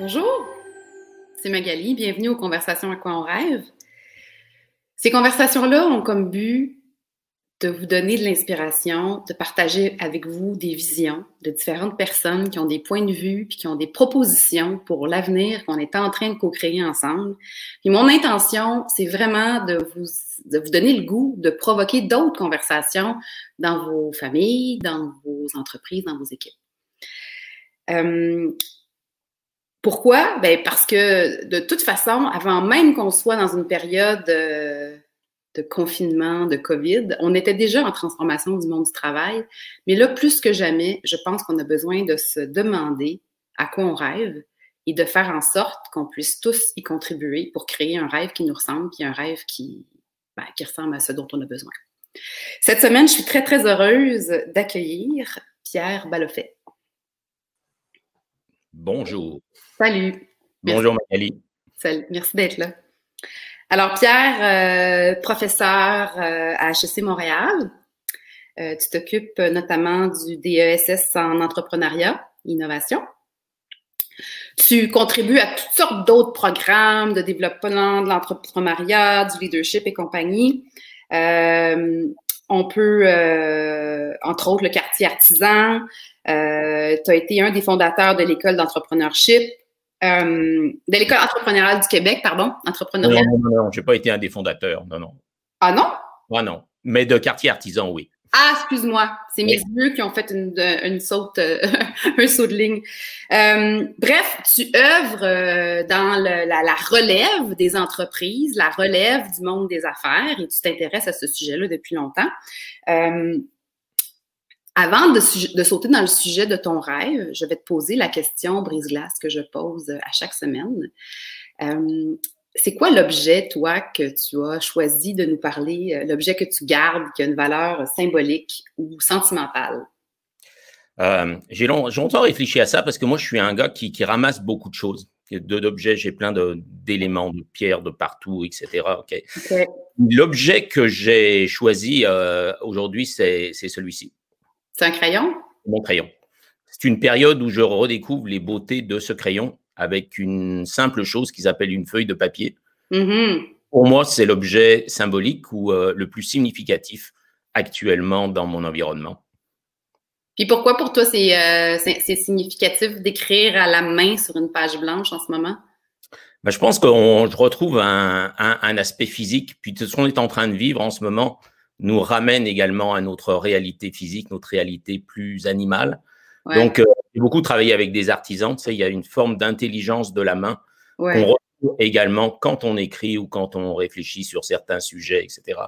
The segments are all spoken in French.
Bonjour, c'est Magali. Bienvenue aux Conversations à quoi on rêve. Ces conversations-là ont comme but de vous donner de l'inspiration, de partager avec vous des visions de différentes personnes qui ont des points de vue puis qui ont des propositions pour l'avenir qu'on est en train de co-créer ensemble. Puis mon intention, c'est vraiment de vous, de vous donner le goût de provoquer d'autres conversations dans vos familles, dans vos entreprises, dans vos équipes. Euh, pourquoi? Ben parce que de toute façon, avant même qu'on soit dans une période euh, de confinement, de COVID, on était déjà en transformation du monde du travail. Mais là, plus que jamais, je pense qu'on a besoin de se demander à quoi on rêve et de faire en sorte qu'on puisse tous y contribuer pour créer un rêve qui nous ressemble, puis un rêve qui, ben, qui ressemble à ce dont on a besoin. Cette semaine, je suis très, très heureuse d'accueillir Pierre Baloffet. Bonjour. Salut. Bonjour Magali. Salut. Merci d'être là. Alors Pierre, euh, professeur euh, à HEC Montréal, euh, tu t'occupes notamment du DESS en entrepreneuriat, innovation. Tu contribues à toutes sortes d'autres programmes de développement de l'entrepreneuriat, du leadership et compagnie. On peut, entre autres, le quartier artisan. tu as été un des fondateurs de l'école d'entrepreneurship. Euh, de l'école entrepreneuriale du Québec, pardon, entrepreneuriale. Non, non, non, j'ai pas été un des fondateurs, non, non. Ah non? Ah non, mais de quartier artisan, oui. Ah, excuse-moi, c'est mes yeux qui ont fait une, une saute, euh, un saut de ligne. Euh, bref, tu œuvres euh, dans le, la, la, relève des entreprises, la relève du monde des affaires, et tu t'intéresses à ce sujet-là depuis longtemps. Avant de, sauter dans le sujet de ton rêve, je vais te poser la question brise-glace que je pose à chaque semaine. Euh, c'est quoi l'objet, toi, que tu as choisi de nous parler, euh, l'objet que tu gardes, qui a une valeur symbolique ou sentimentale? Euh, j'ai longtemps réfléchi à ça parce que moi, je suis un gars qui, ramasse beaucoup de choses. D'objets, j'ai plein d'éléments, de, pierres de partout, etc. L'objet que j'ai choisi aujourd'hui, c'est celui-ci. C'est un crayon? Mon crayon. C'est une période où je redécouvre les beautés de ce crayon avec une simple chose qu'ils appellent une feuille de papier. Mm-hmm. Pour moi, c'est l'objet symbolique ou euh, le plus significatif actuellement dans mon environnement. Puis pourquoi pour toi c'est euh, significatif d'écrire à la main sur une page blanche en ce moment? Ben, je pense que je retrouve un, un, aspect physique, puis tout ce qu'on est en train de vivre en ce moment, nous ramène également à notre réalité physique, notre réalité plus animale. Donc, euh, j'ai beaucoup travaillé avec des artisans. Tu sais, il y a une forme d'intelligence de la main qu'on retrouve également quand on écrit ou quand on réfléchit sur certains sujets, etc.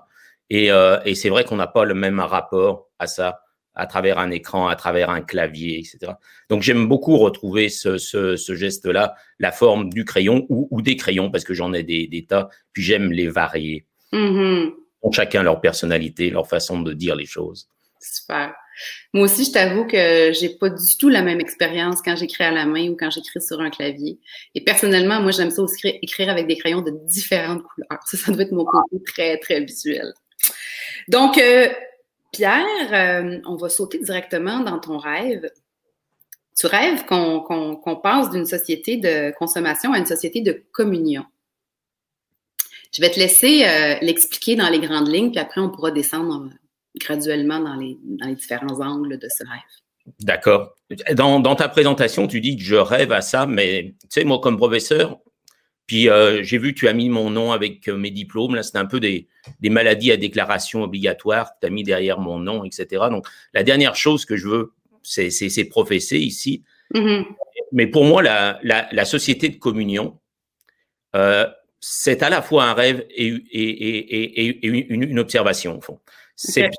Euh, et, c'est vrai qu'on n'a pas le même rapport à ça à travers un écran, à travers un clavier, etc. Donc j'aime beaucoup retrouver ce, geste-là, la forme du crayon ou, des crayons, parce que j'en ai des, tas, puis j'aime les varier. Mm-hmm ont chacun leur personnalité, leur façon de dire les choses. Super. Moi aussi, je t'avoue que j'ai pas du tout la même expérience quand j'écris à la main ou quand j'écris sur un clavier. Et personnellement, moi, j'aime ça aussi écrire avec des crayons de différentes couleurs. Ça, ça doit être mon côté très, très visuel. Donc, euh, Pierre, euh, on va sauter directement dans ton rêve. Tu rêves qu'on passe d'une société de consommation à une société de communion. Je vais te laisser euh, l'expliquer dans les grandes lignes, puis après, on pourra descendre graduellement dans les, dans les différents angles de ce rêve. D'accord. Dans, dans, ta présentation, tu dis que je rêve à ça, mais tu sais, moi, comme professeur, puis euh, j'ai vu que tu as mis mon nom avec mes diplômes. Là, c'est un peu des, des, maladies à déclaration obligatoire. Tu as mis derrière mon nom, etc. Donc, la dernière chose que je veux, c'est professer ici. Mm-hmm. Mais pour moi, la, la, la société de communion, euh, c'est à la fois un rêve et, une, observation, au fond. C'est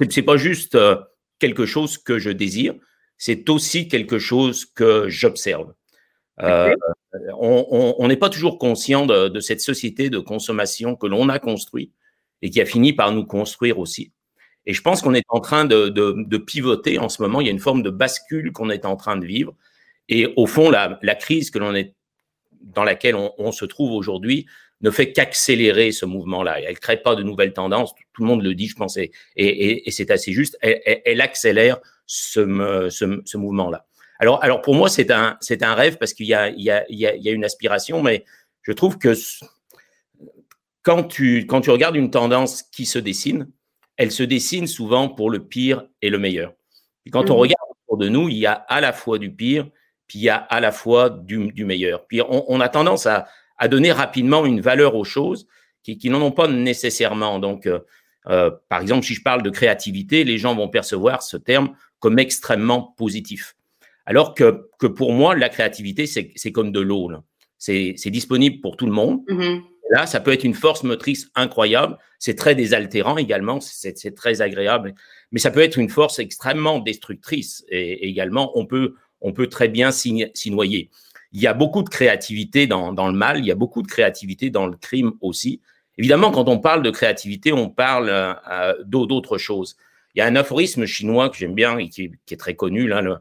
n'est pas juste euh, quelque chose que je désire, c'est aussi quelque chose que j'observe. Euh, on n'est pas toujours conscient de, cette société de consommation que l'on a construit et qui a fini par nous construire aussi. Et je pense qu'on est en train de, pivoter en ce moment. Il y a une forme de bascule qu'on est en train de vivre. Et au fond, la, la crise que l'on est dans laquelle on, se trouve aujourd'hui ne fait qu'accélérer ce mouvement-là. Elle ne crée pas de nouvelles tendances, tout le monde le dit, je pense, et, c'est assez juste. Elle, accélère ce, ce, mouvement-là. Alors, alors pour moi, c'est un, c'est un rêve parce qu'il y a, il y, a, il y a une aspiration, mais je trouve que quand tu, quand tu regardes une tendance qui se dessine, elle se dessine souvent pour le pire et le meilleur. Et quand on mmh regarde autour de nous, il y a à la fois du pire, puis il y a à la fois du, du meilleur. Puis on, on, a tendance à, à donner rapidement une valeur aux choses qui, qui n'en ont pas nécessairement. Donc, euh, euh, par exemple, si je parle de créativité, les gens vont percevoir ce terme comme extrêmement positif. Alors que, que pour moi, la créativité, c'est comme de l'eau. C'est disponible pour tout le monde. Mmh Là, ça peut être une force motrice incroyable. C'est très désaltérant également. C'est très agréable. Mais ça peut être une force extrêmement destructrice. Et, également, on peut, on peut très bien s'y noyer. Il y a beaucoup de créativité dans, dans, le mal. Il y a beaucoup de créativité dans le crime aussi. Évidemment, quand on parle de créativité, on parle euh, d'autres choses. Il y a un aphorisme chinois que j'aime bien et qui, est très connu. Là, le,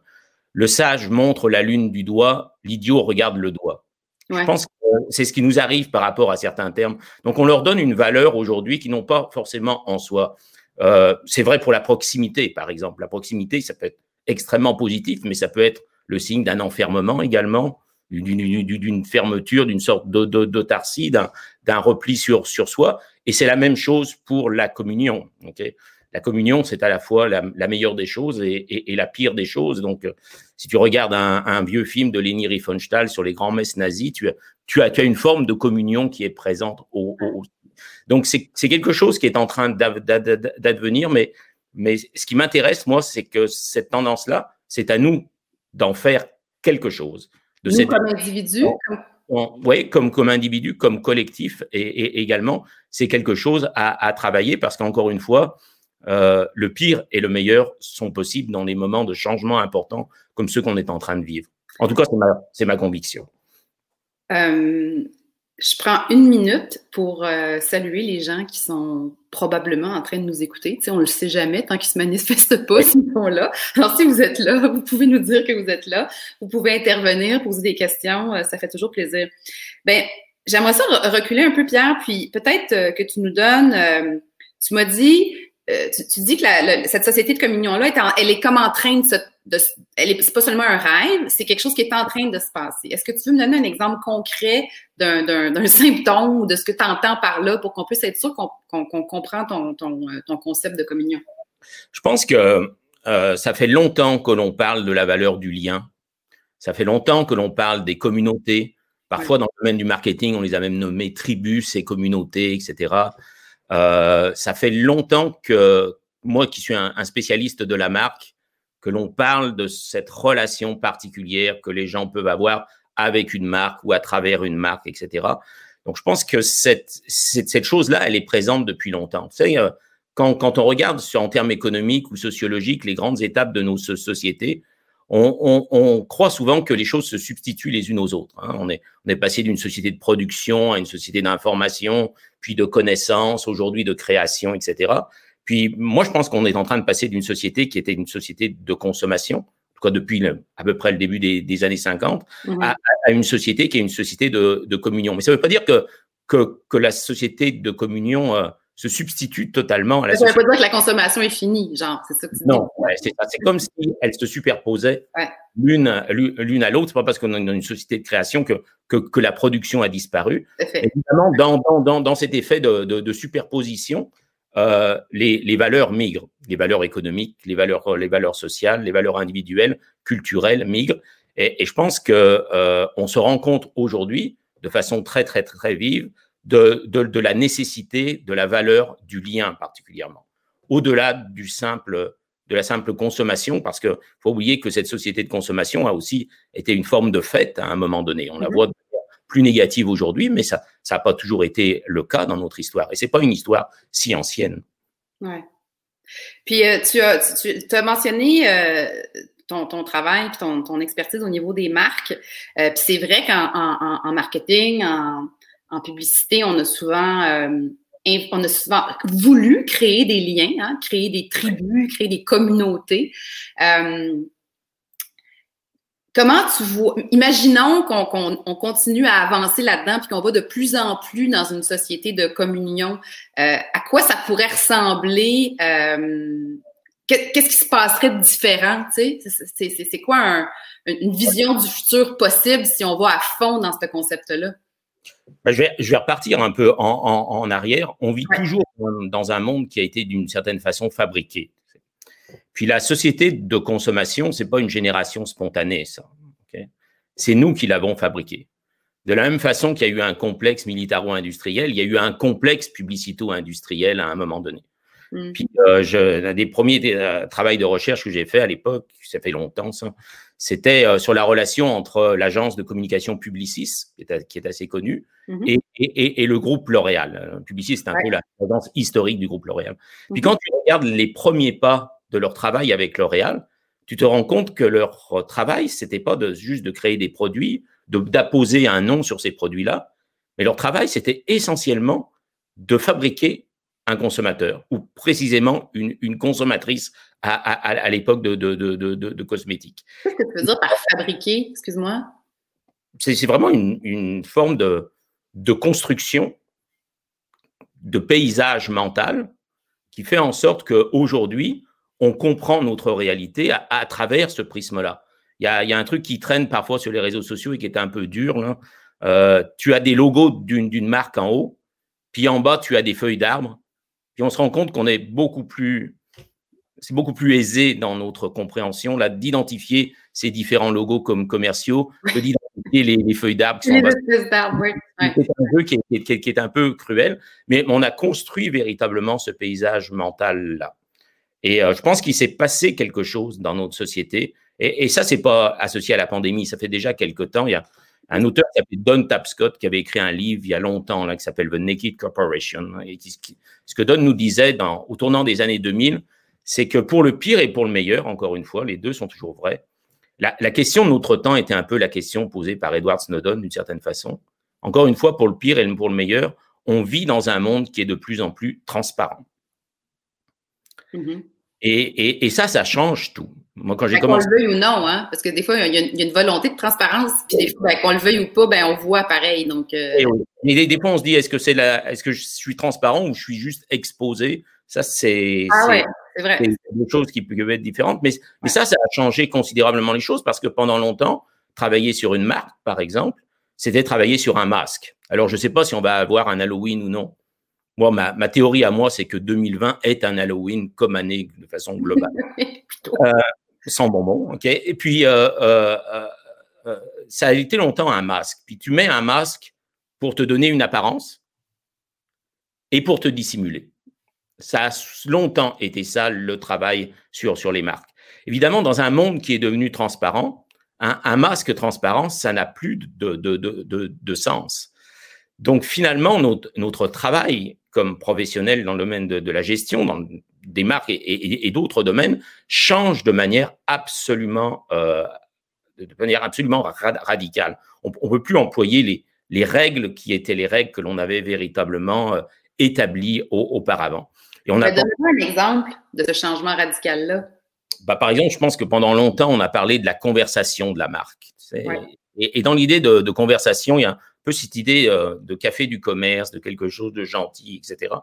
le, sage montre la lune du doigt, l'idiot regarde le doigt. Je pense que c'est ce qui nous arrive par rapport à certains termes. Donc, on leur donne une valeur aujourd'hui qui n'ont pas forcément en soi. Euh, c'est vrai pour la proximité, par exemple. La proximité, ça peut être extrêmement positif, mais ça peut être le signe d'un enfermement également, d'une fermeture, d'une sorte d'autarcie, d'un repli sur, sur soi. Et c'est la même chose pour la communion. Okay la communion, c'est à la fois la, meilleure des choses et, la pire des choses. Donc, euh, si tu regardes un, vieux film de Leni Riefenstahl sur les grands messes nazis, tu as, tu, as, une forme de communion qui est présente. Au, Donc, c'est quelque chose qui est en train d'advenir, mais, mais ce qui m'intéresse, moi, c'est que cette tendance-là, c'est à nous d'en faire quelque chose. De nous, comme individu oui, comme, comme individu, comme collectif, et, également, c'est quelque chose à, à travailler parce qu'encore une fois, euh, le pire et le meilleur sont possibles dans les moments de changement importants comme ceux qu'on est en train de vivre. En tout cas, c'est ma, conviction. Euh, je prends une minute pour euh, saluer les gens qui sont probablement en train de nous écouter. Tu sais, on ne le sait jamais tant qu'ils se manifestent pas, ils sont là. Alors, si vous êtes là, vous pouvez nous dire que vous êtes là. Vous pouvez intervenir, poser des questions. ça fait toujours plaisir. Ben, j'aimerais ça reculer un peu, Pierre, puis peut-être que tu nous donnes. tu m'as dit, euh, tu, dis que cette société de communion-là, elle est comme en train de se. De, c'est pas seulement un rêve, c'est quelque chose qui est en train de se passer. Est-ce que tu veux me donner un exemple concret d'un, symptôme ou de ce que tu entends par là pour qu'on puisse être sûr qu'on, comprend ton, ton, concept de communion? Je pense que euh, ça fait longtemps que l'on parle de la valeur du lien. Ça fait longtemps que l'on parle des communautés. Parfois, dans le domaine du marketing, on les a même nommés tribus et communautés, etc. Euh, ça fait longtemps que moi, qui suis un, spécialiste de la marque, que l'on parle de cette relation particulière que les gens peuvent avoir avec une marque ou à travers une marque, etc. Donc, je pense que cette, cette, cette chose-là, elle est présente depuis longtemps. Tu sais, euh, quand, quand on regarde sur, en termes économiques ou sociologiques les grandes étapes de nos sociétés, on, on, on, croit souvent que les choses se substituent les unes aux autres. Hein. On, est, on est passé d'une société de production à une société d'information, puis de connaissance, aujourd'hui de création, etc. Puis moi, je pense qu'on est en train de passer d'une société qui était une société de consommation, en tout cas depuis à peu près le début des, des années 50, mmh à, à, une société qui est une société de, de communion. Mais ça ne veut pas dire que, que, que, la société de communion euh, se substitue totalement à la ça société. Ça ne veut pas dire que la consommation est finie, genre, c'est ça que tu Non, ouais, c'est ça. C'est comme si elle se superposait ouais. l'une, l'une à l'autre. C'est pas parce qu'on est dans une société de création que, que, que la production a disparu. Évidemment, dans, dans, dans, dans, cet effet de, de, de superposition, euh, les, les, valeurs migrent, les valeurs économiques, les valeurs, les valeurs sociales, les valeurs individuelles, culturelles migrent. Et, et je pense que euh, on se rend compte aujourd'hui, de façon très très très vive, de, de, de, la nécessité, de la valeur du lien particulièrement, au-delà du simple de la simple consommation, parce que faut oublier que cette société de consommation a aussi été une forme de fête à un moment donné. On la mm-hmm. voit plus négative aujourd'hui, mais ça ça n'a pas toujours été le cas dans notre histoire. Et c'est pas une histoire si ancienne. Ouais. Puis euh, tu, as, mentionné euh, ton, travail, ton, ton expertise au niveau des marques. Euh, puis c'est vrai qu'en en, en, marketing, en, publicité, on a souvent on a souvent voulu créer des liens, hein, créer des tribus, créer des communautés. Comment tu vois, imaginons qu'on continue à avancer là-dedans puis qu'on va de plus en plus dans une société de communion. Euh, à quoi ça pourrait ressembler? Euh, qu'est-ce qui se passerait de différent? C'est quoi une vision du futur possible si on va à fond dans ce concept-là? Ben, je, vais, je, vais, repartir un peu en, en, en arrière. On vit toujours dans un monde qui a été d'une certaine façon fabriqué. Puis la société de consommation, c'est pas une génération spontanée, ça. c'est nous qui l'avons fabriqué. De la même façon qu'il y a eu un complexe militaro-industriel, il y a eu un complexe publicito-industriel à un moment donné. Mm. Puis, euh, je, un des premiers euh, travaux de recherche que j'ai fait à l'époque, ça fait longtemps, ça, c'était euh, sur la relation entre l'agence de communication Publicis, qui est, qui est assez connue, mm-hmm. et, et, et, le groupe L'Oréal. Publicis, c'est un peu la présence historique du groupe L'Oréal. Puis, mm-hmm. quand tu regardes les premiers pas de leur travail avec L'Oréal, tu te rends compte que leur travail, c'était pas de, juste de créer des produits, d'apposer un nom sur ces produits-là, mais leur travail, c'était essentiellement de fabriquer un consommateur, ou précisément une, une consommatrice à, à, à l'époque de, de, cosmétiques. Qu'est-ce que tu veux dire par fabriquer, excuse-moi? C'est vraiment une, une, forme de, de construction, de paysage mental qui fait en sorte qu'aujourd'hui, on comprend notre réalité à, à travers ce prisme-là. Il y a, y a, un truc qui traîne parfois sur les réseaux sociaux et qui est un peu dur. Là. Euh, tu as des logos d'une marque en haut, puis en bas, tu as des feuilles d'arbres. Puis on se rend compte qu'on est beaucoup plus, c'est beaucoup plus aisé dans notre compréhension là d'identifier ces différents logos comme commerciaux que d'identifier les, les, feuilles d'arbres. C'est un jeu qui est, qui, est, qui est, un peu cruel, mais on a construit véritablement ce paysage mental là. Et euh, je pense qu'il s'est passé quelque chose dans notre société. Et, et ça, c'est pas associé à la pandémie. Ça fait déjà quelque temps. Il y a un auteur qui s'appelle Don Tapscott qui avait écrit un livre il y a longtemps là, qui s'appelle The Naked Corporation. Et ce que Don nous disait au tournant des années 2000, c'est que pour le pire et pour le meilleur, encore une fois, les deux sont toujours vrais. La, question de notre temps était un peu la question posée par Edward Snowden d'une certaine façon. Encore une fois, pour le pire et pour le meilleur, on vit dans un monde qui est de plus en plus transparent. Mm-hmm. Et, et, et, ça, ça change tout. Moi, quand j'ai commencé. Qu'on le veuille ou non, hein, parce que des fois, il y, a, il y a une volonté de transparence, puis des fois, ben, qu'on le veuille ou pas, ben, on voit pareil. Donc, euh... Mais des, des, fois, on se dit, est-ce que c'est la, est-ce que je suis transparent ou je suis juste exposé? Ça, c'est. Ah ouais, c'est vrai. C'est choses qui peuvent être différentes, mais, mais ça, ça a changé considérablement les choses parce que pendant longtemps, travailler sur une marque, par exemple, c'était travailler sur un masque. Alors, je ne sais pas si on va avoir un Halloween ou non. Moi, ma, ma, théorie à moi, c'est que 2020 est un Halloween comme année de façon globale. euh, sans bonbons, ok. Et puis, euh, euh, ça a été longtemps un masque. Puis tu mets un masque pour te donner une apparence et pour te dissimuler. Ça a longtemps été ça le travail sur, sur les marques. Évidemment, dans un monde qui est devenu transparent, un, un masque transparent, ça n'a plus de, de, de, de, sens. Donc finalement, notre, notre travail comme professionnel dans le domaine de, de la gestion, dans des marques et, et, et d'autres domaines, change de manière absolument, euh, de manière absolument radicale. On ne peut plus employer les, les règles qui étaient les règles que l'on avait véritablement euh, établies au, auparavant. Et on a Donne-moi un exemple de ce changement radical-là. Bah, par exemple, je pense que pendant longtemps, on a parlé de la conversation de la marque. Ouais. Et, et, dans l'idée de, de, conversation, il y a peu cette idée euh, de café du commerce, de quelque chose de gentil, etc.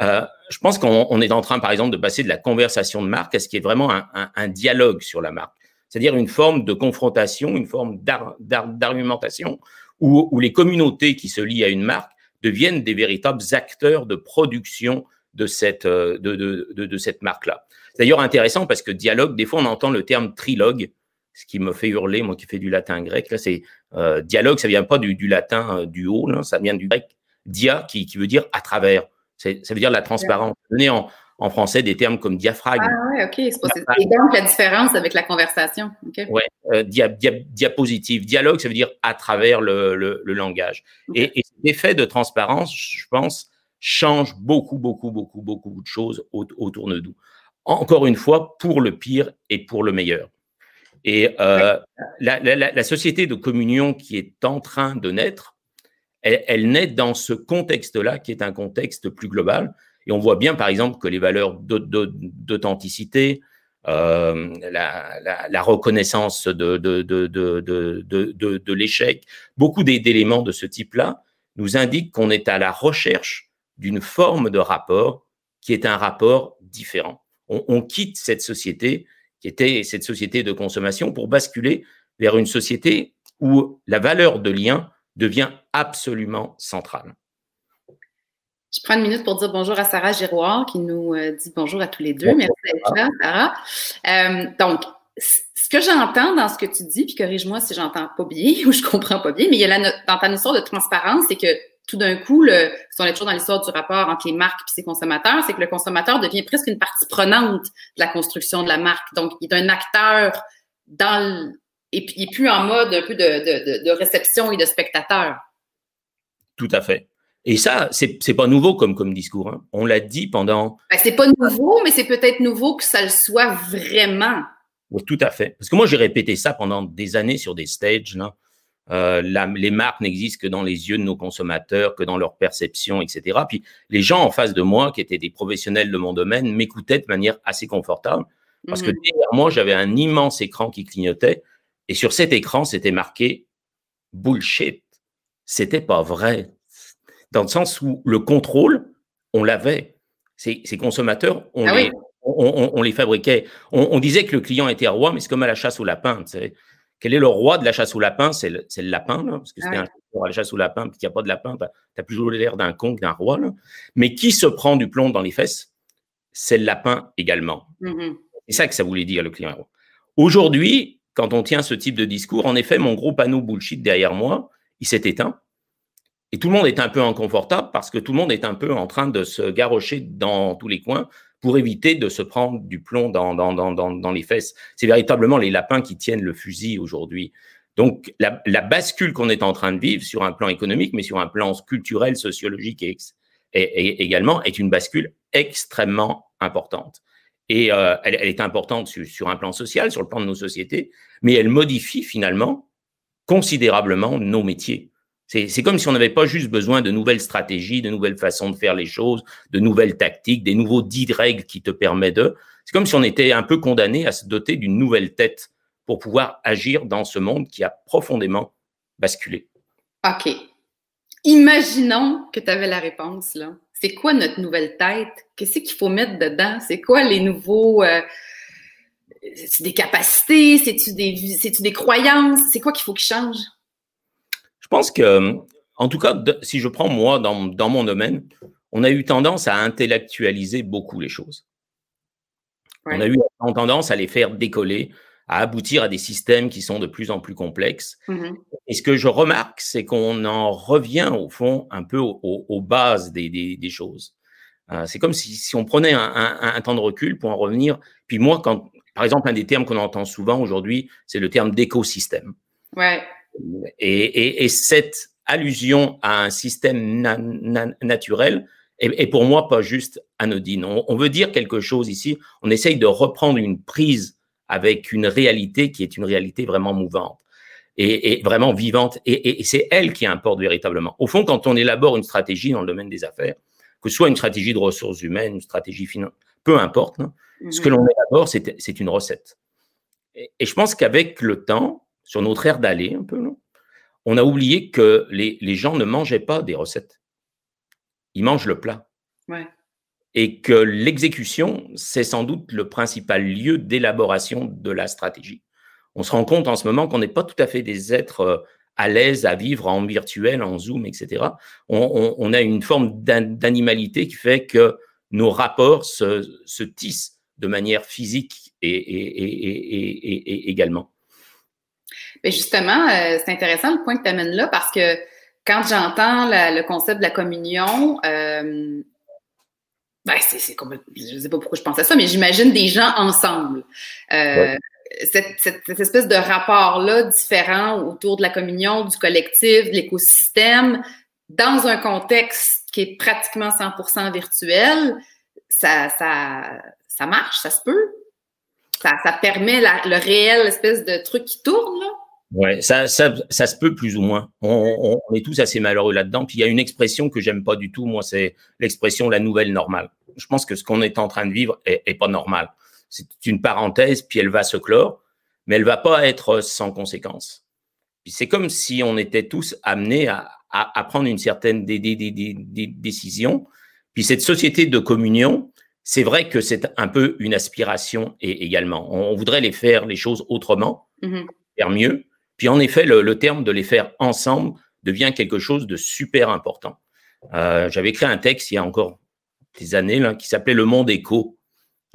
Euh, je pense qu'on est en train, par exemple, de passer de la conversation de marque à ce qui est vraiment un, dialogue sur la marque, c'est-à-dire une forme de confrontation, une forme d'argumentation où, les communautés qui se lient à une marque deviennent des véritables acteurs de production de cette, euh, de cette marque-là. C'est d'ailleurs intéressant parce que dialogue, des fois, on entend le terme trilogue, ce qui me fait hurler, moi qui fais du latin grec, là, c'est euh, dialogue, ça vient pas du, du latin euh, du haut, là, ça vient du grec dia, qui, qui veut dire à travers. Ça veut dire la transparence. Donner en, en français des termes comme diaphragme. Ah ok. C'est Et donc la différence avec la conversation. Okay. Ouais, euh, dia, dia, diapositive. Dialogue, ça veut dire à travers le, le, le langage. Okay. Et, et cet effet de transparence, je pense, change beaucoup, beaucoup, beaucoup, beaucoup de choses autour de nous. Encore une fois, pour le pire et pour le meilleur. Et euh, la, la, la, société de communion qui est en train de naître, elle, elle naît dans ce contexte-là, qui est un contexte plus global. Et on voit bien, par exemple, que les valeurs d'authenticité, euh, la, la, la, reconnaissance de, de, de, de l'échec, beaucoup d'éléments de ce type-là nous indiquent qu'on est à la recherche d'une forme de rapport qui est un rapport différent on, quitte cette société qui était cette société de consommation pour basculer vers une société où la valeur de lien devient absolument centrale. Je prends une minute pour dire bonjour à Sarah Giroir qui nous euh, dit bonjour à tous les deux. Merci d'être là, Sarah. Euh, donc, ce que j'entends dans ce que tu dis, puis corrige-moi si j'entends pas bien ou je comprends pas bien, mais il y a la, dans ta notion de transparence, c'est que tout d'un coup, le, si on est toujours dans l'histoire du rapport entre les marques et ses consommateurs, c'est que le consommateur devient presque une partie prenante de la construction de la marque. Donc, il est un acteur dans le, et puis il est plus en mode un peu de, de, de réception et de spectateur. Tout à fait. Et ça, c'est c'est pas nouveau comme comme discours. Hein. On l'a dit pendant. Ben, c'est pas nouveau, mais c'est peut-être nouveau que ça le soit vraiment. Oui, tout à fait. Parce que moi, j'ai répété ça pendant des années sur des stages. Là. Euh, les marques n'existent que dans les yeux de nos consommateurs, que dans leur perception, etc. Puis les gens en face de moi, qui étaient des professionnels de mon domaine, m'écoutaient de manière assez confortable. Parce que mhm. derrière moi, j'avais un immense écran qui clignotait. Et sur cet écran, c'était marqué bullshit. C'était pas vrai dans le sens où le contrôle, on l'avait. Ces, consommateurs, on, ah les, on, les fabriquait. On, disait que le client était roi, mais c'est comme à la chasse au lapin. Quel est le roi de la chasse au lapin? C'est le, lapin, parce que c'est ah un à la chasse au lapin, puis qu'il n'y a pas de lapin, tu as plus l'air d'un con que d'un roi. Mais qui se prend du plomb dans les fesses? C'est le lapin également. Mm-hmm. C'est ça que ça voulait dire, le client. Aujourd'hui, quand on tient ce type de discours, en effet, mon gros panneau bullshit derrière moi, il s'est éteint. Et tout le monde est un peu inconfortable parce que tout le monde est un peu en train de se garrocher dans tous les coins pour éviter de se prendre du plomb dans, dans, dans, dans les fesses. C'est véritablement les lapins qui tiennent le fusil aujourd'hui. Donc, la, la bascule qu'on est en train de vivre sur un plan économique, mais sur un plan culturel, sociologique et, et, également, est une bascule extrêmement importante. Et euh, elle, elle, est importante sur, sur, un plan social, sur le plan de nos sociétés, mais elle modifie finalement considérablement nos métiers. C'est comme si on n'avait pas juste besoin de nouvelles stratégies, de nouvelles façons de faire les choses, de nouvelles tactiques, des nouveaux dix règles qui te permettent de. C'est comme si on était un peu condamné à se doter d'une nouvelle tête pour pouvoir agir dans ce monde qui a profondément basculé. OK. Imaginons que tu avais la réponse, là. C'est quoi notre nouvelle tête? Qu'est-ce qu'il faut mettre dedans? C'est quoi les nouveaux. Euh, c'est des capacités? C'est-tu des, des croyances? C'est quoi qu'il faut qu'il change? Je pense que, en tout cas, si je prends moi dans, dans mon domaine, on a eu tendance à intellectualiser beaucoup les choses. On a eu tendance à les faire décoller, à aboutir à des systèmes qui sont de plus en plus complexes. Mm-hmm. Et ce que je remarque, c'est qu'on en revient au fond un peu aux, bases des, des, choses. Euh, c'est comme si, si, on prenait un, un, temps de recul pour en revenir. Puis moi, quand, par exemple, un des termes qu'on entend souvent aujourd'hui, c'est le terme d'écosystème. Ouais. Et, cette allusion à un système naturel est, pour moi pas juste anodine. On, veut dire quelque chose ici. On essaye de reprendre une prise avec une réalité qui est une réalité vraiment mouvante et, vraiment vivante. Et, c'est elle qui importe véritablement. Au fond, quand on élabore une stratégie dans le domaine des affaires, que ce soit une stratégie de ressources humaines, une stratégie financière, peu importe, hein, ce que mhm. l'on élabore, c'est une recette. et je pense qu'avec le temps, sur notre air d'aller un peu, on a oublié que les, gens ne mangeaient pas des recettes. Ils mangent le plat. Et que l'exécution, c'est sans doute le principal lieu d'élaboration de la stratégie. On se rend compte en ce moment qu'on n'est pas tout à fait des êtres euh, à l'aise à vivre en virtuel, en Zoom, etc. On, a une forme d'animalité qui fait que nos rapports se, tissent de manière physique et également. Mais justement, euh, c'est intéressant le point que tu amènes là parce que quand j'entends le concept de la communion, euh, ben c'est comme, je ne sais pas pourquoi je pense à ça, mais j'imagine des gens ensemble. Euh, cette, cette, espèce de rapport-là différent autour de la communion, du collectif, de l'écosystème, dans un contexte qui est pratiquement 100% virtuel, ça, ça, ça marche, ça se peut. Ça, ça permet la, le réel espèce de truc qui tourne, là. Ouais, ça, ça, ça se peut plus ou moins. On, on, est tous assez malheureux là-dedans. Puis il y a une expression que j'aime pas du tout, moi, c'est l'expression la nouvelle normale. Je pense que ce qu'on est en train de vivre est, est pas normal. C'est une parenthèse, puis elle va se clore, mais elle va pas être sans conséquence. Puis c'est comme si on était tous amenés à, à, à prendre une certaine des, des, des, des, décision. Puis cette société de communion, c'est vrai que c'est un peu une aspiration et, également. On, voudrait les faire les choses autrement, mm-hmm. faire mieux. Puis en effet, le, terme de les faire ensemble devient quelque chose de super important. Euh, j'avais écrit un texte il y a encore des années là, qui s'appelait Le monde éco.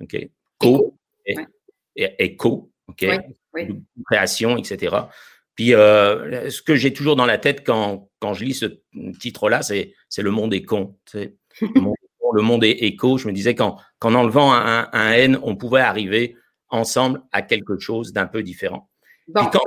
ok Co et, éco, ok création, etc. Puis euh, ce que j'ai toujours dans la tête quand, quand je lis ce titre-là, c'est le monde est con. le monde est éco. Je me disais qu'en enlevant un, un, N, on pouvait arriver ensemble à quelque chose d'un peu différent. Bon, ben,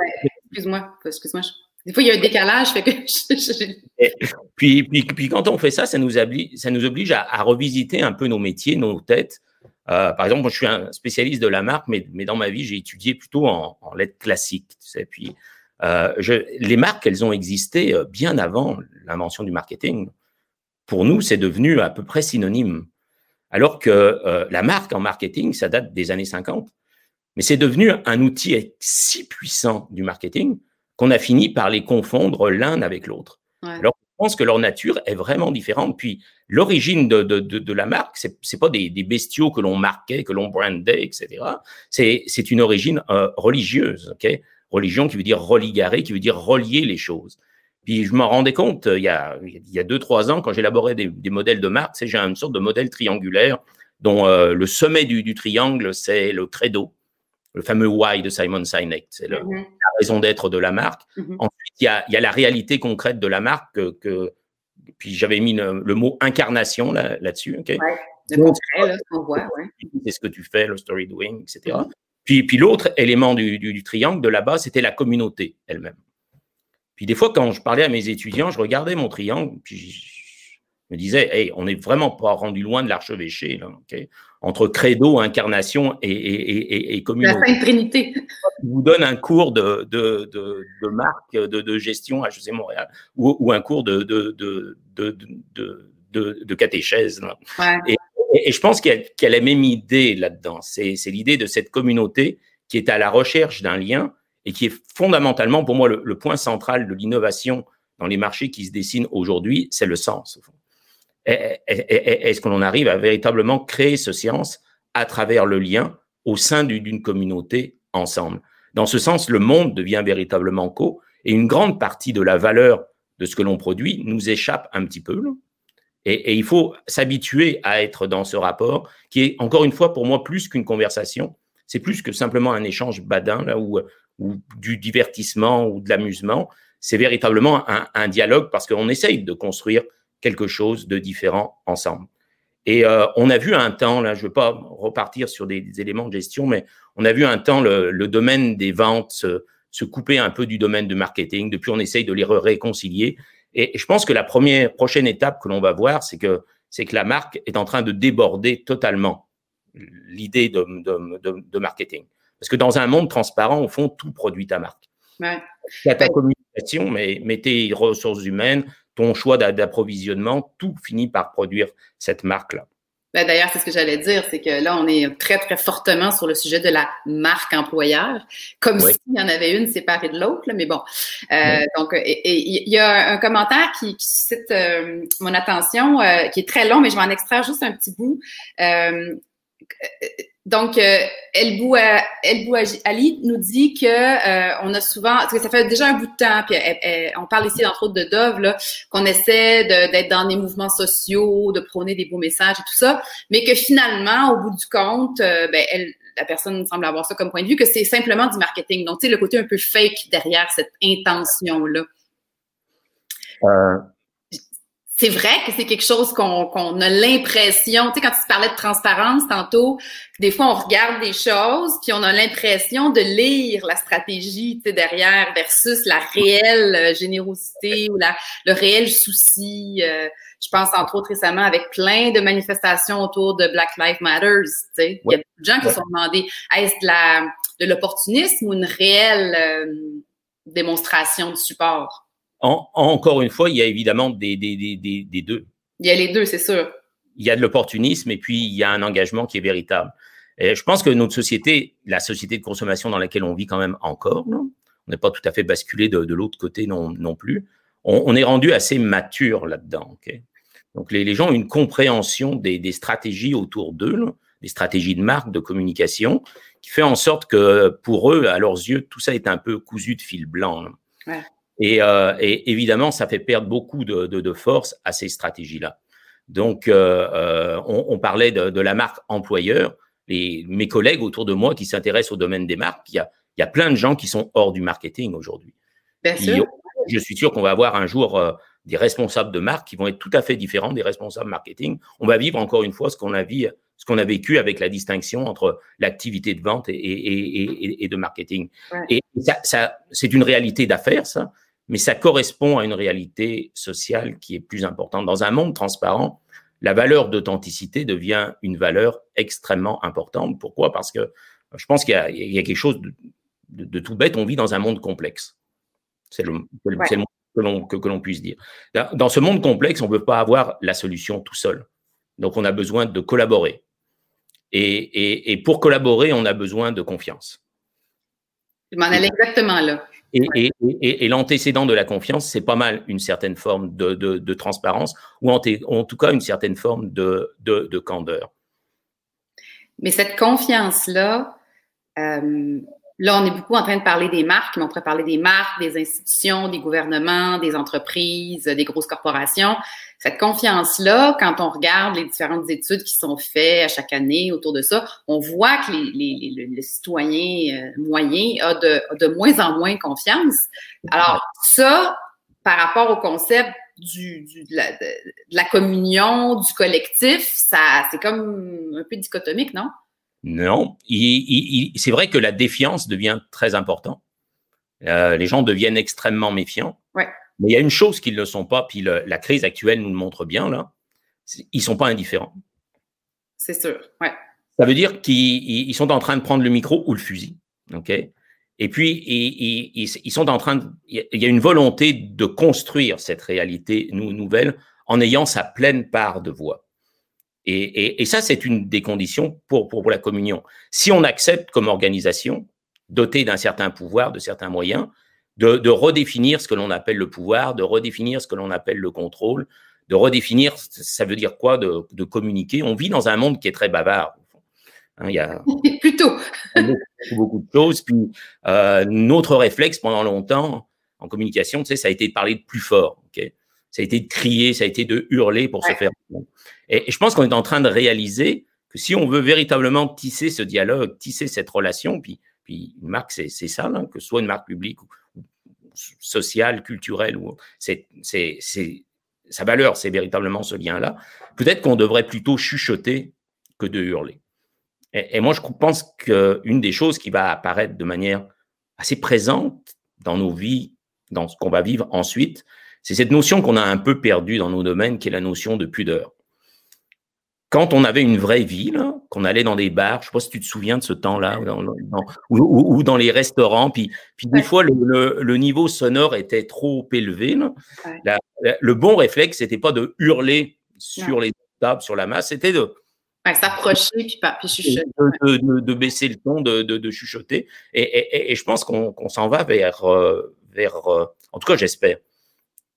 excuse-moi, excuse-moi. Des fois, il y a un décalage. Puis, puis, puis, quand on fait ça, ça nous oblige, à, revisiter un peu nos métiers, nos têtes. Euh, par exemple, je suis un spécialiste de la marque, mais, mais dans ma vie, j'ai étudié plutôt en, lettres classiques. Puis, euh, les marques, elles ont existé euh, bien avant l'invention du marketing pour nous, c'est devenu à peu près synonyme. Alors que la marque en marketing, ça date des années 50. Mais c'est devenu un outil si puissant du marketing qu'on a fini par les confondre l'un avec l'autre. Alors, je pense que leur nature est vraiment différente. Puis, l'origine de, de, de, la marque, c'est, c'est pas des, des, bestiaux que l'on marquait, que l'on brandait, etc. C'est, une origine euh, religieuse, ok? Religion qui veut dire religarer, qui veut dire relier les choses. Puis je m'en rendais compte euh, il y a, il y a deux, trois ans, quand j'élaborais des, des modèles de marque, j'ai une sorte de modèle triangulaire dont euh, le sommet du, du triangle, c'est le credo, le fameux why de Simon Sinek. C'est mm-hmm. la raison d'être de la marque. Mm-hmm. Ensuite, il y, a, y a, la réalité concrète de la marque que, que puis j'avais mis le, mot incarnation là, là-dessus. Okay? Ouais. C'est ce que tu fais, le story doing, etc. Mm-hmm. Puis, puis l'autre élément du, du, du triangle de là-bas, c'était la communauté elle-même. Puis des fois, quand je parlais à mes étudiants, je regardais mon triangle, puis me disais, hey, on n'est vraiment pas rendu loin de l'archevêché, là, entre credo, incarnation et, et, et, communauté. La Sainte Trinité. Je vous donne un cours de, de, de, de marque, de, de, gestion à HEC Montréal, ou, ou un cours de, de, de, de, de, catéchèse. Ouais. Et, et, je pense qu'il y, y, a la même idée là-dedans. C'est l'idée de cette communauté qui est à la recherche d'un lien et qui est fondamentalement pour moi le, point central de l'innovation dans les marchés qui se dessinent aujourd'hui, c'est le sens. Est-ce qu'on arrive à véritablement créer ce sens à travers le lien au sein d'une communauté ensemble? Dans ce sens, le monde devient véritablement co et une grande partie de la valeur de ce que l'on produit nous échappe un petit peu. Et, il faut s'habituer à être dans ce rapport qui est, encore une fois, pour moi, plus qu'une conversation. C'est plus que simplement un échange badin, là ou du divertissement ou de l'amusement. C'est véritablement un, dialogue parce qu'on essaye de construire quelque chose de différent ensemble. Et euh, on a vu un temps, là, je ne veux pas repartir sur des, éléments de gestion, mais on a vu un temps le, domaine des ventes se, couper un peu du domaine du marketing. Depuis, on essaye de les réconcilier. Et, je pense que la première prochaine étape que l'on va voir, c'est que c'est que la marque est en train de déborder totalement l'idée de, de marketing. Parce que dans un monde transparent, au fond, tout produit ta marque. Ouais. ta communication, mais, mais tes ressources humaines, ton choix d'approvisionnement, tout finit par produire cette marque-là. Ben D'ailleurs, c'est ce que j'allais dire, c'est que là, on est très, très fortement sur le sujet de la marque employeur, comme s'il y en avait une séparée de l'autre, mais bon. Euh, donc, il y a un commentaire qui, qui suscite euh, mon attention, euh, qui est très long, mais je vais en extraire juste un petit bout. Euh, donc, euh, Elbou, Elbou Ali nous dit que euh, on a souvent, parce que ça fait déjà un bout de temps, puis on parle ici entre autres de Dove, là, qu'on essaie d'être dans des mouvements sociaux, de prôner des beaux messages et tout ça, mais que finalement, au bout du compte, euh, ben, elle, la personne semble avoir ça comme point de vue, que c'est simplement du marketing. Donc, tu sais, le côté un peu fake derrière cette intention-là. C'est vrai que c'est quelque chose qu'on a l'impression, tu sais, quand tu parlais de transparence tantôt, des fois on regarde des choses, puis on a l'impression de lire la stratégie, tu sais, derrière versus la réelle euh, générosité ou la, le réel souci. Euh, je pense entre autres récemment avec plein de manifestations autour de Black Lives Matter, tu sais. Il y a beaucoup de gens qui se sont demandé, est-ce de l'opportunisme ou une réelle euh, démonstration de support? Encore une fois, il y a évidemment des, des, des, des, deux. Il y a les deux, c'est sûr. Il y a de l'opportunisme et puis il y a un engagement qui est véritable. Et je pense que notre société, la société de consommation dans laquelle on vit quand même encore, on n'est pas tout à fait basculé de, de l'autre côté non, non plus. On, on, est rendu assez mature là-dedans. Donc les, gens ont une compréhension des, stratégies autour d'eux, des stratégies de marque, de communication, qui fait en sorte que pour eux, à leurs yeux, tout ça est un peu cousu de fil blanc. Euh, et, évidemment, ça fait perdre beaucoup de, force à ces stratégies-là. Donc, euh, euh, on, parlait de, la marque employeur. Mes collègues autour de moi qui s'intéressent au domaine des marques, il y a, il y a plein de gens qui sont hors du marketing aujourd'hui. Je suis sûr qu'on va avoir un jour des responsables de marque qui vont être tout à fait différents des responsables marketing. On va vivre encore une fois ce qu'on a, vécu avec la distinction entre l'activité de vente et, et, de marketing. Et ça, ça c'est une réalité d'affaires, ça mais ça correspond à une réalité sociale qui est plus importante. Dans un monde transparent, la valeur d'authenticité devient une valeur extrêmement importante. Pourquoi? Parce que je pense qu'il y, a quelque chose de, tout bête. On vit dans un monde complexe. C'est le, moins que l'on puisse dire. Dans ce monde complexe, on ne peut pas avoir la solution tout seul. Donc, on a besoin de collaborer. Et, et pour collaborer, on a besoin de confiance. Je m'en allais exactement là. Et, l'antécédent de la confiance, c'est pas mal une certaine forme de, transparence ou en, tout cas une certaine forme de, candeur. Mais cette confiance-là, euh, Là, on est beaucoup en train de parler des marques, mais on pourrait parler des marques, des institutions, des gouvernements, des entreprises, des grosses corporations. Cette confiance-là, quand on regarde les différentes études qui sont faites à chaque année autour de ça, on voit que les, les, le citoyen euh, moyen a de, moins en moins confiance. Alors, ça, par rapport au concept de, la, de, la, communion, du collectif, ça, c'est comme un peu dichotomique, non? Non, c'est vrai que la défiance devient très importante. Euh, les gens deviennent extrêmement méfiants. Ouais. Mais il y a une chose qu'ils ne sont pas, puis la crise actuelle nous le montre bien, là, ils sont pas indifférents. C'est sûr, ouais. Ça veut dire qu'ils sont en train de prendre le micro ou le fusil, ok? Et puis, ils, sont en train de... Il y a une volonté de construire cette réalité nouvelle en ayant sa pleine part de voix. Et, ça, c'est une des conditions pour, pour, la communion. Si on accepte comme organisation, dotée d'un certain pouvoir, de certains moyens, de, redéfinir ce que l'on appelle le pouvoir, de redéfinir ce que l'on appelle le contrôle, de redéfinir, ça veut dire quoi, de, communiquer? On vit dans un monde qui est très bavard. Hein, il y a plutôt beaucoup, de choses. Puis euh, notre réflexe pendant longtemps en communication, tu sais, ça a été de parler de plus fort. ok? Ça a été de crier, ça a été de hurler pour se faire. Et, je pense qu'on est en train de réaliser que si on veut véritablement tisser ce dialogue, tisser cette relation, puis, puis une marque, c'est ça, que ce soit une marque publique ou, sociale, culturelle, ou c'est sa valeur, c'est véritablement ce lien-là. Peut-être qu'on devrait plutôt chuchoter que de hurler. Et, et moi, je pense qu'une des choses qui va apparaître de manière assez présente dans nos vies, dans ce qu'on va vivre ensuite, c'est cette notion qu'on a un peu perdue dans nos domaines, qui est la notion de pudeur. Quand on avait une vraie vie, qu'on allait dans des bars, je ne sais pas si tu te souviens de ce temps-là, ou, dans les restaurants, puis, puis des fois le, niveau sonore était trop élevé. le bon réflexe, n'était pas de hurler sur les tables, sur la masse, c'était de s'approcher puis, puis chuchoter. De, baisser le ton, de, chuchoter. Et, je pense qu'on s'en va vers, euh, vers euh, en tout cas j'espère,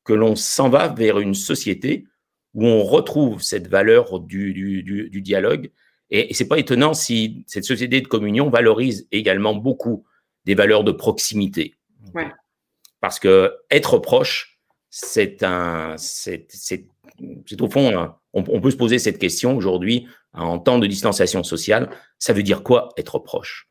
que l'on s'en va vers une société où on retrouve cette valeur du, du, dialogue. Et, et c'est pas étonnant si cette société de communion valorise également beaucoup des valeurs de proximité. Parce que être proche, c'est un, c'est, au fond, on, on, peut se poser cette question aujourd'hui en temps de distanciation sociale. Ça veut dire quoi être proche?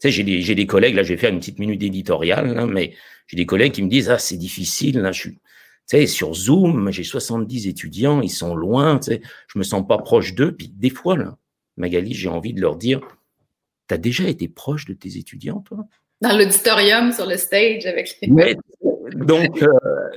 Tu sais, j'ai des, j'ai des collègues, là, je vais faire une petite minute éditoriale, mais j'ai des collègues qui me disent, ah, c'est difficile, là, je suis, sais, sur Zoom, j'ai 70 étudiants, ils sont loin, tu sais, je me sens pas proche d'eux. Puis des fois, là, Magali, j'ai envie de leur dire, tu as déjà été proche de tes étudiants, toi? Dans l'auditorium, sur le stage, avec les... donc, euh,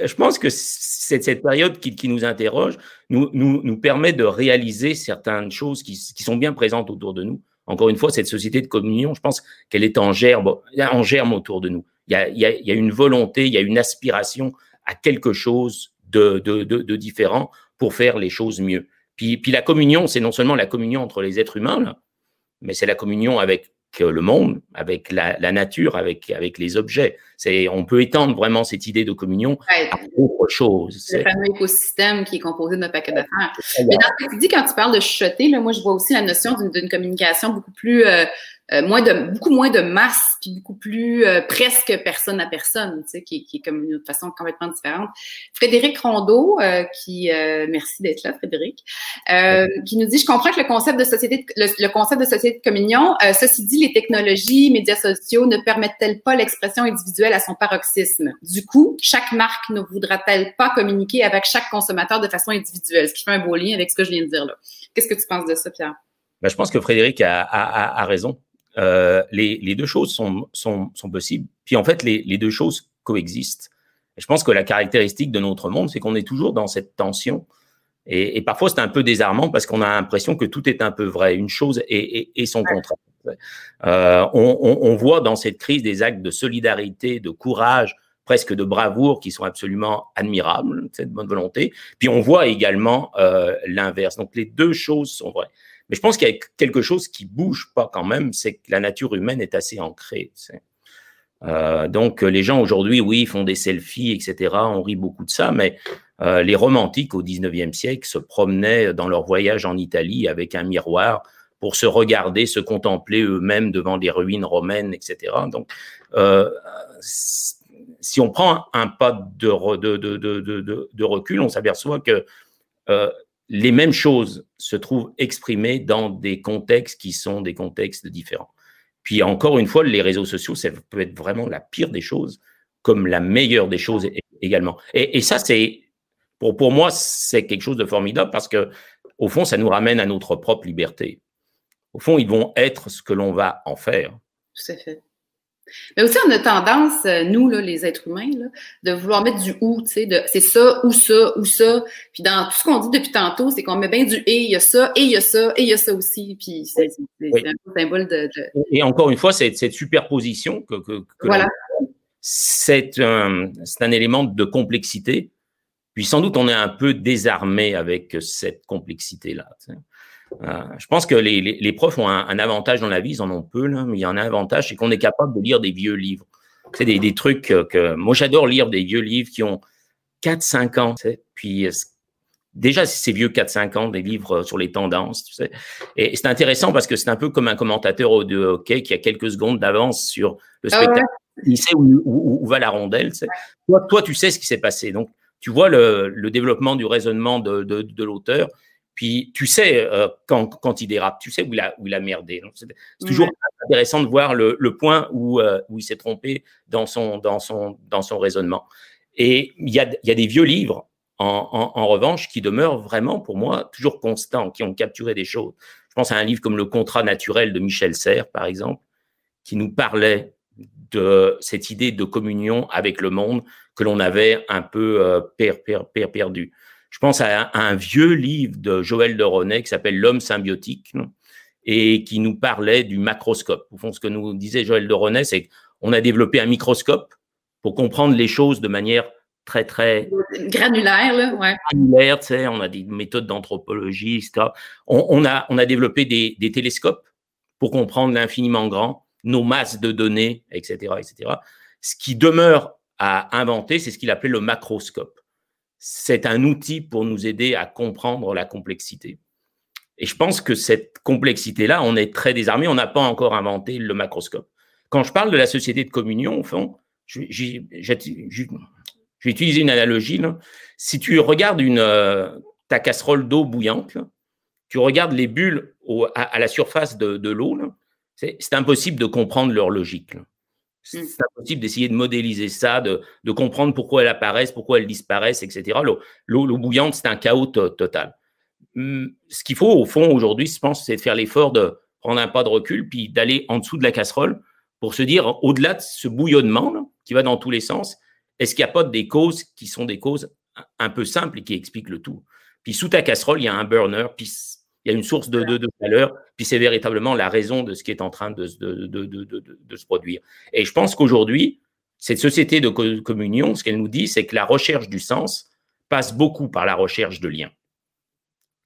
je pense que cette, cette période qui, qui, nous interroge nous, nous, nous, permet de réaliser certaines choses qui, qui, sont bien présentes autour de nous. Encore une fois, cette société de communion, je pense qu'elle est en germe, en germe autour de nous. Il, y a, il y a une volonté, il y a une aspiration à quelque chose de, de, de, différent pour faire les choses mieux. Puis, puis la communion, c'est non seulement la communion entre les êtres humains, mais c'est la communion avec le monde, avec la, nature, avec, avec les objets. C'est, on peut étendre vraiment cette idée de communion à autre chose. Le fameux écosystème qui est composé d'un paquet d'affaires. Mais dans ce que tu dis, quand tu parles de chuchoter, là, moi, je vois aussi la notion d'une, communication beaucoup plus euh, euh, moins de beaucoup moins de masse puis beaucoup plus euh, presque personne à personne, tu sais, qui, qui, est comme une façon complètement différente. Frédéric Rondeau, euh, qui merci d'être là, Frédéric, qui nous dit je comprends que le concept de société de, le, concept de société de communion, ceci dit, les technologies, médias sociaux ne permettent-elles pas l'expression individuelle à son paroxysme? Du coup, chaque marque ne voudra-t-elle pas communiquer avec chaque consommateur de façon individuelle, ce qui fait un beau lien avec ce que je viens de dire là. Qu'est-ce que tu penses de ça, Pierre? Ben, je pense que Frédéric a, a, a raison. Euh, les, deux choses sont, sont, possibles. Puis en fait, les, deux choses coexistent. Et je pense que la caractéristique de notre monde, c'est qu'on est toujours dans cette tension. Et, parfois, c'est un peu désarmant parce qu'on a l'impression que tout est un peu vrai, une chose et, son contraire. Euh, on, voit dans cette crise des actes de solidarité, de courage, presque de bravoure qui sont absolument admirables, cette bonne volonté. Puis on voit également euh, l'inverse. Donc les deux choses sont vraies. Mais je pense qu'il y a quelque chose qui bouge pas quand même, c'est que la nature humaine est assez ancrée. Euh, donc les gens aujourd'hui, oui, font des selfies, etc. On rit beaucoup de ça, mais euh, les romantiques au 19e siècle se promenaient dans leur voyage en Italie avec un miroir pour se regarder, se contempler eux-mêmes devant des ruines romaines, etc. Donc, euh, si on prend un pas de, recul, on s'aperçoit que euh, les mêmes choses se trouvent exprimées dans des contextes qui sont des contextes différents. Puis encore une fois, les réseaux sociaux, ça peut être vraiment la pire des choses, comme la meilleure des choses également. Et, ça, c'est pour, pour moi, c'est quelque chose de formidable parce que au fond, ça nous ramène à notre propre liberté. Au fond, ils vont être ce que l'on va en faire. Tout à fait. Mais aussi, on a tendance, euh, nous, là, les êtres humains, là, de vouloir mettre du ou, tu sais, c'est ça, ou ça, ou ça. Puis dans tout ce qu'on dit depuis tantôt, c'est qu'on met bien du et, il y a ça, et il y a ça, et il y a ça aussi. Puis c'est un symbole de, Et encore une fois, cette, cette superposition que, que, que voilà. c'est un, un élément de complexité. Puis sans doute, on est un peu désarmé avec cette complexité-là. Tu sais. Euh, je pense que les, les, profs ont un, avantage dans la vie, ils en ont peu, là, mais il y en a un avantage, c'est qu'on est capable de lire des vieux livres. C'est des, des, trucs que, moi j'adore lire des vieux livres qui ont 4-5 ans. Tu sais, puis euh, déjà c'est vieux 4-5 ans, des livres sur les tendances. Tu sais. Et c'est intéressant parce que c'est un peu comme un commentateur de hockey qui a quelques secondes d'avance sur le ah spectacle. Il sait où, où, va la rondelle. Tu sais. toi, toi, tu sais ce qui s'est passé. Donc, tu vois le, le développement du raisonnement de, de, de l'auteur. Puis tu sais euh, quand, quand il dérape, tu sais où il a, où il a merdé. C'est toujours intéressant de voir le, le point où, euh, où il s'est trompé dans son, dans, son, dans son raisonnement. Et il y a, y a des vieux livres, en, en, en, revanche, qui demeurent vraiment, pour moi, toujours constants, qui ont capturé des choses. Je pense à un livre comme Le contrat naturel de Michel Serres, par exemple, qui nous parlait de cette idée de communion avec le monde que l'on avait un peu euh, per, per, per, perdu. Je pense à un, vieux livre de Joël de Ronet qui s'appelle L'homme symbiotique et qui nous parlait du macroscope. Au fond, ce que nous disait Joël de Ronet, c'est qu'on a développé un microscope pour comprendre les choses de manière très, très granulaire. Là, ouais. Granulaire, tu sais, on a des méthodes d'anthropologie, etc. On, a, on a développé des, des télescopes pour comprendre l'infiniment grand, nos masses de données, etc., etc. Ce qui demeure à inventer, c'est ce qu'il appelait le macroscope c'est un outil pour nous aider à comprendre la complexité. Et je pense que cette complexité-là, on est très désarmé, on n'a pas encore inventé le macroscope. Quand je parle de la société de communion, au fond, j'ai utilisé une analogie. Si tu regardes euh, ta casserole d'eau bouillante, tu regardes les bulles à, la surface de, l'eau, c'est impossible de comprendre leur logique. C'est impossible d'essayer de modéliser ça, de, comprendre pourquoi elles apparaissent, pourquoi elles disparaissent, etc. L'eau bouillante, c'est un chaos total. Mmh, ce qu'il faut, au fond, aujourd'hui, je pense, c'est de faire l'effort de prendre un pas de recul, puis d'aller en dessous de la casserole pour se dire, au-delà de ce bouillonnement qui va dans tous les sens, est-ce qu'il n'y a pas des causes qui sont des causes un peu simples et qui expliquent le tout? Puis sous ta casserole, il y a un burner, puis il y a une source de, chaleur, puis c'est véritablement la raison de ce qui est en train de, de se produire. Et je pense qu'aujourd'hui, cette société de communion, ce qu'elle nous dit, c'est que la recherche du sens passe beaucoup par la recherche de liens.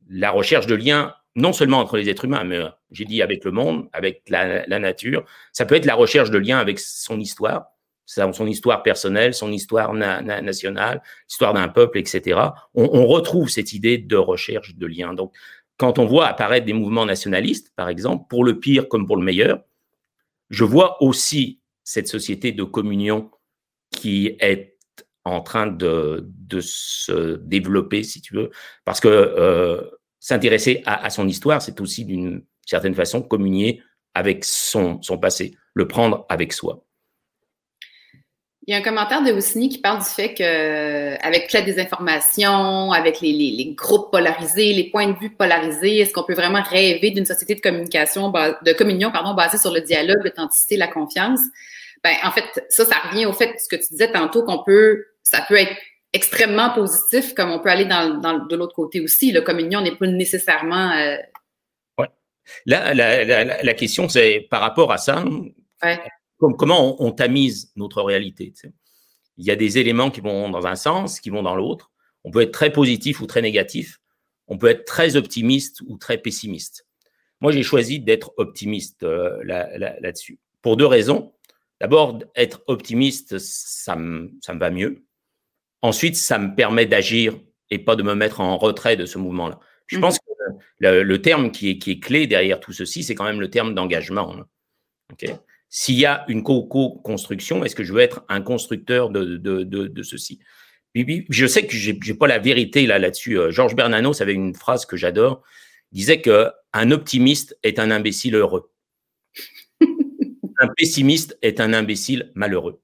La recherche de liens non seulement entre les êtres humains, mais euh, j'ai dit avec le monde, avec la, nature. Ça peut être la recherche de liens avec son histoire, son histoire personnelle, son histoire nationale, l'histoire d'un peuple, etc. On, on, retrouve cette idée de recherche de liens. Donc, quand on voit apparaître des mouvements nationalistes, par exemple, pour le pire comme pour le meilleur, je vois aussi cette société de communion qui est en train de, se développer, si tu veux, parce que euh, s'intéresser à, son histoire, c'est aussi d'une certaine façon communier avec son passé, le prendre avec soi. Il y a un commentaire de Houssini qui parle du fait que, avec toute la désinformation, avec les, les, les, groupes polarisés, les points de vue polarisés, est-ce qu'on peut vraiment rêver d'une société de communication, de communion, pardon, basée sur le dialogue, l'authenticité, la confiance? Ben, en fait, ça, ça revient au fait, ce que tu disais tantôt, qu'on peut, ça peut être extrêmement positif, comme on peut aller dans, dans de l'autre côté aussi. Le communion n'est pas nécessairement. Euh... Ouais. Là, la, la, la, question, c'est par rapport à ça. Ouais. Comment on, on, tamise notre réalité tu sais. Il y a des éléments qui vont dans un sens, qui vont dans l'autre. On peut être très positif ou très négatif. On peut être très optimiste ou très pessimiste. Moi, j'ai choisi d'être optimiste euh, là-dessus. Là, pour deux raisons. D'abord, être optimiste, ça me, ça me va mieux. Ensuite, ça me permet d'agir et pas de me mettre en retrait de ce mouvement-là. Je mmh. pense que le, le, terme qui est, qui est clé derrière tout ceci, c'est quand même le terme d'engagement. Okay S'il y a une co-construction, est-ce que je veux être un constructeur de, de, de, de ceci? Je sais que j'ai n'ai pas la vérité là là-dessus. Euh, Georges Bernanos avait une phrase que j'adore. Il disait que un optimiste est un imbécile heureux. un pessimiste est un imbécile malheureux.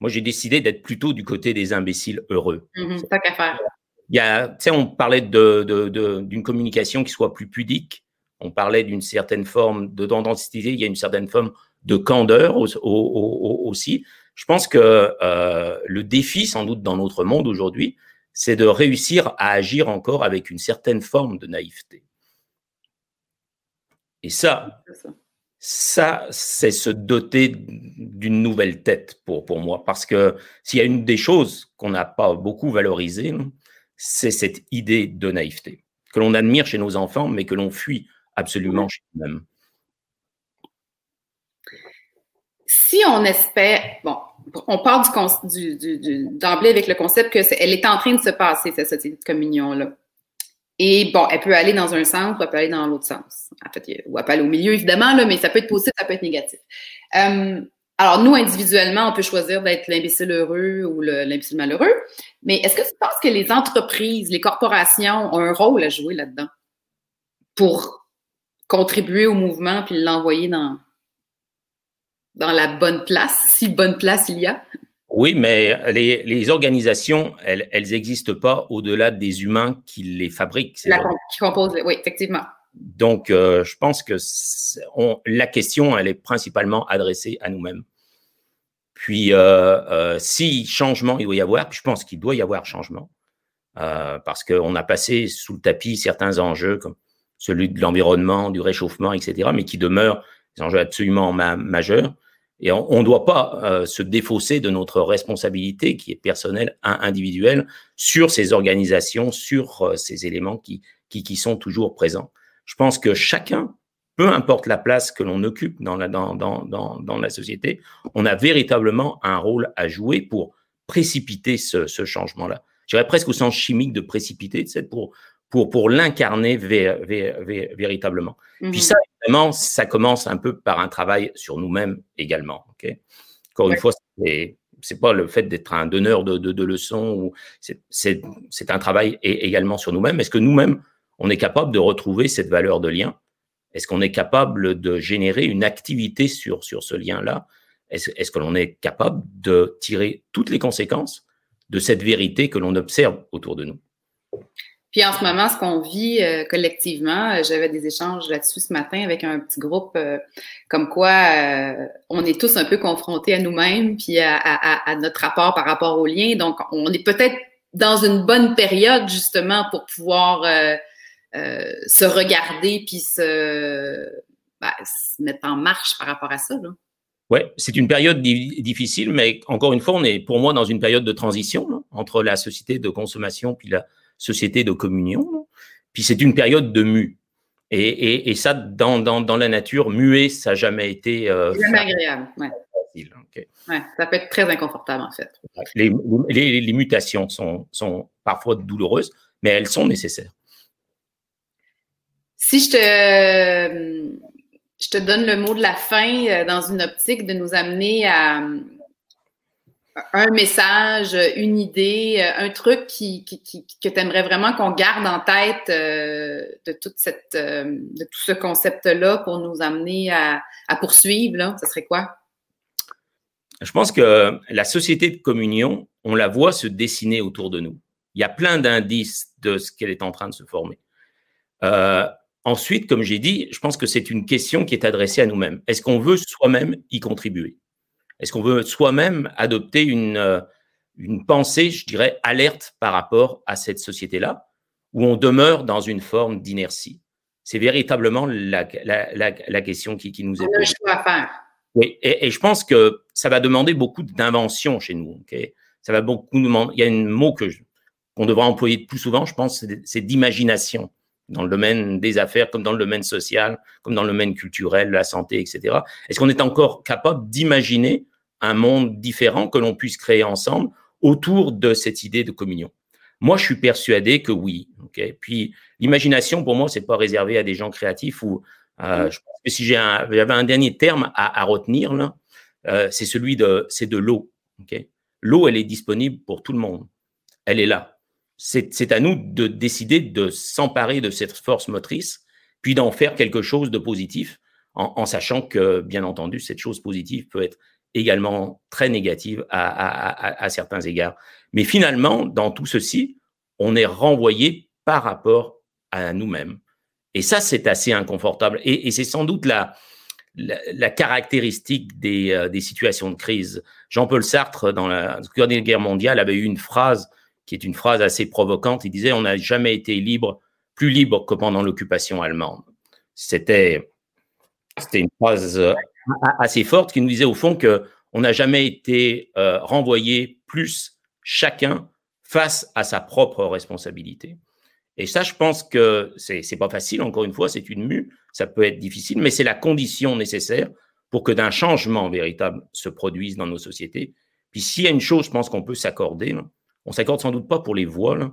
Moi, j'ai décidé d'être plutôt du côté des imbéciles heureux. Mmh, pas qu'à faire. Il y a, tu sais, on parlait de, de, de, d'une communication qui soit plus pudique. On parlait d'une certaine forme de d'authenticité. Il y a une certaine forme de candeur au, au, au, aussi. Je pense que euh, le défi, sans doute, dans notre monde aujourd'hui, c'est de réussir à agir encore avec une certaine forme de naïveté. Et ça, ça c'est se doter d'une nouvelle tête pour, pour moi. Parce que s'il y a une des choses qu'on n'a pas beaucoup valorisées, c'est cette idée de naïveté, que l'on admire chez nos enfants, mais que l'on fuit absolument chez nous-mêmes. Si on espère, bon, on part du, du, d'emblée avec le concept que est, elle est en train de se passer, cette société de communion-là. Et bon, elle peut aller dans un sens elle peut aller dans l'autre sens. En fait, ou elle peut aller au milieu, évidemment, là, mais ça peut être positif, ça peut être négatif. Euh, alors, nous, individuellement, on peut choisir d'être l'imbécile heureux ou l'imbécile malheureux. Mais est-ce que tu penses que les entreprises, les corporations ont un rôle à jouer là-dedans pour contribuer au mouvement puis l'envoyer dans, dans la bonne place, si bonne place il y a? Oui, mais les, les organisations, elles n'existent pas au-delà des humains qui les fabriquent. La, qui composent, oui, effectivement. Donc, euh, je pense que on, la question, elle est principalement adressée à nous-mêmes. Puis, euh, euh, si changement il doit y avoir, je pense qu'il doit y avoir changement, parce qu'on a passé sous le tapis certains enjeux comme celui de l'environnement, du réchauffement, etc., mais qui demeurent des enjeux absolument ma majeurs. Et on ne doit pas euh, se défausser de notre responsabilité qui est personnelle, individuelle, sur ces organisations, sur euh, ces éléments qui, qui, qui, sont toujours présents. Je pense que chacun, peu importe la place que l'on occupe dans la, dans, dans, dans, dans, la société, on a véritablement un rôle à jouer pour précipiter ce, ce changement-là. J'irais presque au sens chimique de précipiter, pour, pour, pour l'incarner véritablement. Mmh. Puis ça, ça commence un peu par un travail sur nous-mêmes également. Okay Encore une fois, c'est c'est pas le fait d'être un donneur de, de, de leçons c'est un travail également sur nous-mêmes. Est-ce que nous-mêmes, on est capable de retrouver cette valeur de lien? Est-ce qu'on est capable de générer une activité sur, sur ce lien-là? Est-ce est que l'on est capable de tirer toutes les conséquences de cette vérité que l'on observe autour de nous? Puis en ce moment, ce qu'on vit euh, collectivement, euh, j'avais des échanges là-dessus ce matin avec un petit groupe, euh, comme quoi on est tous un peu confrontés à nous-mêmes, puis à, notre rapport par rapport aux liens. Donc, on est peut-être dans une bonne période justement pour pouvoir se regarder puis se, ben, se, mettre en marche par rapport à ça. Ouais, c'est une période difficile, mais encore une fois, on est pour moi dans une période de transition entre la société de consommation puis la société de communion. Puis c'est une période de mue. Et, ça, dans, la nature, muet, ça n'a jamais été. Euh, jamais agréable. Ouais. Ouais, ça peut être très inconfortable, en fait. Les, mutations sont, sont, parfois douloureuses, mais elles sont nécessaires. Si je te, je te donne le mot de la fin euh, dans une optique de nous amener à, un message, une idée, un truc qui, que tu aimerais vraiment qu'on garde en tête euh, euh, de tout ce concept-là pour nous amener à, poursuivre, ce serait quoi? Je pense que la société de communion, on la voit se dessiner autour de nous. Il y a plein d'indices de ce qu'elle est en train de se former. Euh, ensuite, comme j'ai dit, je pense que c'est une question qui est adressée à nous-mêmes. Est-ce qu'on veut soi-même y contribuer? Est-ce qu'on veut soi-même adopter une, euh, une pensée, je dirais, alerte par rapport à cette société-là, où on demeure dans une forme d'inertie? C'est véritablement la, la, la, question qui, qui, nous est posée. à faire. Oui, et, je pense que ça va demander beaucoup d'invention chez nous. ça va beaucoup demander. Il y a un mot que qu'on devrait employer plus souvent, je pense, c'est d'imagination dans le domaine des affaires, comme dans le domaine social, comme dans le domaine culturel, la santé, etc. Est-ce qu'on est encore capable d'imaginer un monde différent que l'on puisse créer ensemble autour de cette idée de communion? Moi, je suis persuadé que oui. Puis l'imagination, pour moi, c'est pas réservé à des gens créatifs ou euh, je pense que si j'avais un, un dernier terme à, retenir là, euh, c'est celui de c'est de l'eau. L'eau, elle est disponible pour tout le monde. Elle est là c'est à nous de décider de s'emparer de cette force motrice, puis d'en faire quelque chose de positif, en, sachant que, bien entendu, cette chose positive peut être également très négative à, certains égards. Mais finalement, dans tout ceci, on est renvoyé par rapport à nous-mêmes. Et ça, c'est assez inconfortable. Et, c'est sans doute la, la, caractéristique des, euh, des, situations de crise. Jean-Paul Sartre, dans la Dernière Guerre mondiale, avait eu une phrase qui est une phrase assez provocante. Il disait On n'a jamais été libre, plus libre que pendant l'occupation allemande. C'était une phrase euh, assez forte qui nous disait au fond qu'on n'a jamais été euh, renvoyé plus chacun face à sa propre responsabilité. Et ça, je pense que c'est pas facile, encore une fois, c'est une mue, ça peut être difficile, mais c'est la condition nécessaire pour que d'un changement véritable se produise dans nos sociétés. Puis s'il y a une chose, je pense qu'on peut s'accorder, on s'accorde sans doute pas pour les voiles,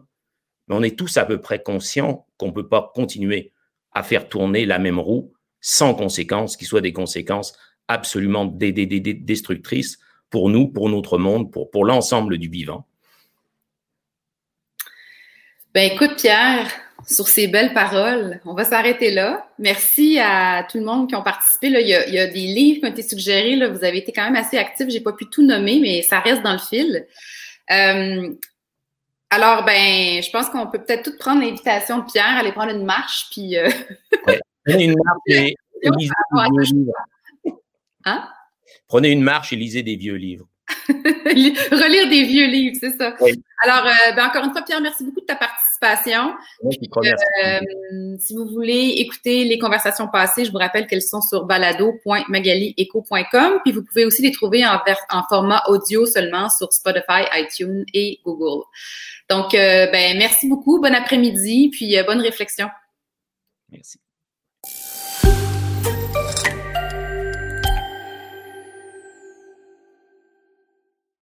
mais on est tous à peu près conscients qu'on ne peut pas continuer à faire tourner la même roue sans conséquences, qui soient des conséquences absolument destructrices pour nous, pour notre monde, pour, l'ensemble du vivant. Ben écoute, Pierre, sur ces belles paroles, on va s'arrêter là. Merci à tout le monde qui ont participé. Il, y a, des livres qui ont été suggérés. Vous avez été quand même assez actifs. J'ai pas pu tout nommer, mais ça reste dans le fil. Euh, alors, ben, je pense qu'on peut peut-être tout prendre l'invitation de Pierre, aller prendre une marche, puis. Euh... Prenez une marche et, lisez des vieux livres. Hein? Prenez une marche et lisez des vieux livres. Relire des vieux livres, c'est ça. Alors, euh, ben, encore une fois, Pierre, merci beaucoup de ta participation. Euh, si vous voulez écouter les conversations passées, je vous rappelle qu'elles sont sur balado.magalieco.com. Puis vous pouvez aussi les trouver en, en format audio seulement sur Spotify, iTunes et Google. Donc, euh, ben, merci beaucoup. Bon après-midi, puis bonne réflexion. Merci.